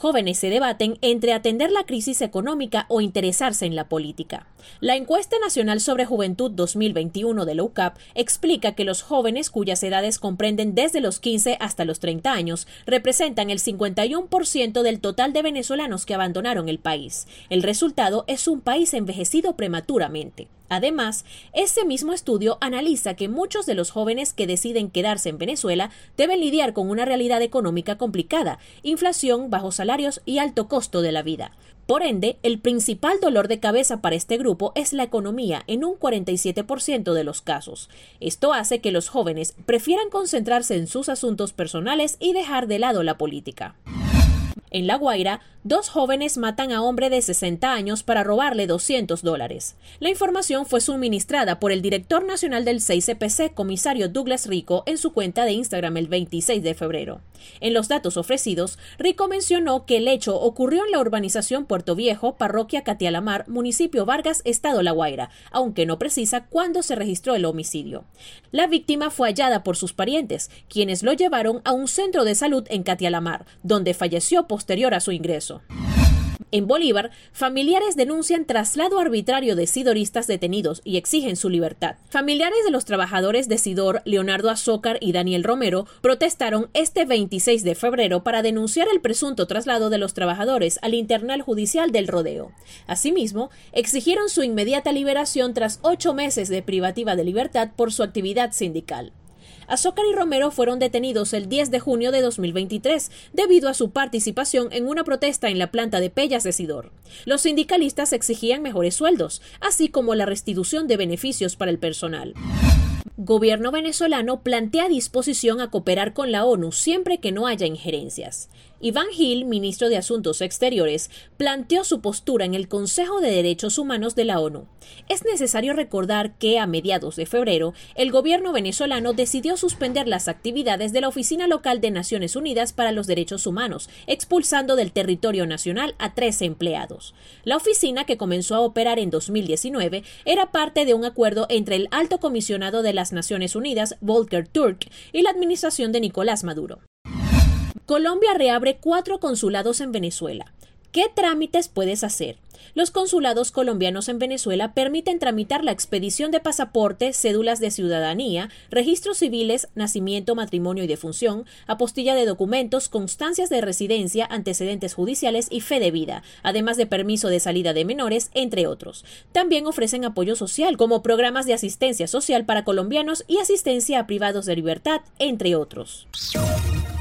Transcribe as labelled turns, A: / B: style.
A: jóvenes se debaten entre atender la crisis económica o interesarse en la política. La encuesta nacional sobre juventud 2021 de la UCAP explica que los jóvenes cuyas edades comprenden desde los 15 hasta los 30 años representan el 51% del total de venezolanos que abandonaron el país. El resultado es un país envejecido prematuramente. Además, ese mismo estudio analiza que muchos de los jóvenes que deciden quedarse en Venezuela deben lidiar con una realidad económica complicada, inflación, bajos salarios y alto costo de la vida. Por ende, el principal dolor de cabeza para este grupo es la economía en un 47% de los casos. Esto hace que los jóvenes prefieran concentrarse en sus asuntos personales y dejar de lado la política. En La Guaira, dos jóvenes matan a hombre de 60 años para robarle 200 dólares. La información fue suministrada por el director nacional del 6CPC, comisario Douglas Rico, en su cuenta de Instagram el 26 de febrero. En los datos ofrecidos, Rico mencionó que el hecho ocurrió en la urbanización Puerto Viejo, parroquia Catialamar, municipio Vargas, estado La Guaira, aunque no precisa cuándo se registró el homicidio. La víctima fue hallada por sus parientes, quienes lo llevaron a un centro de salud en Catialamar, donde falleció posterior a su ingreso. En Bolívar, familiares denuncian traslado arbitrario de sidoristas detenidos y exigen su libertad. Familiares de los trabajadores de Sidor, Leonardo Azócar y Daniel Romero, protestaron este 26 de febrero para denunciar el presunto traslado de los trabajadores al internal judicial del rodeo. Asimismo, exigieron su inmediata liberación tras ocho meses de privativa de libertad por su actividad sindical. Azócar y Romero fueron detenidos el 10 de junio de 2023 debido a su participación en una protesta en la planta de Pellas de Sidor. Los sindicalistas exigían mejores sueldos, así como la restitución de beneficios para el personal. Gobierno venezolano plantea disposición a cooperar con la ONU siempre que no haya injerencias. Iván Gil, ministro de Asuntos Exteriores, planteó su postura en el Consejo de Derechos Humanos de la ONU. Es necesario recordar que a mediados de febrero, el gobierno venezolano decidió suspender las actividades de la Oficina Local de Naciones Unidas para los Derechos Humanos, expulsando del territorio nacional a 13 empleados. La oficina, que comenzó a operar en 2019, era parte de un acuerdo entre el alto comisionado de las Naciones Unidas, Volker Turk, y la administración de Nicolás Maduro. Colombia reabre cuatro consulados en Venezuela. ¿Qué trámites puedes hacer? Los consulados colombianos en Venezuela permiten tramitar la expedición de pasaporte, cédulas de ciudadanía, registros civiles, nacimiento, matrimonio y defunción, apostilla de documentos, constancias de residencia, antecedentes judiciales y fe de vida, además de permiso de salida de menores, entre otros. También ofrecen apoyo social, como programas de asistencia social para colombianos y asistencia a privados de libertad, entre otros.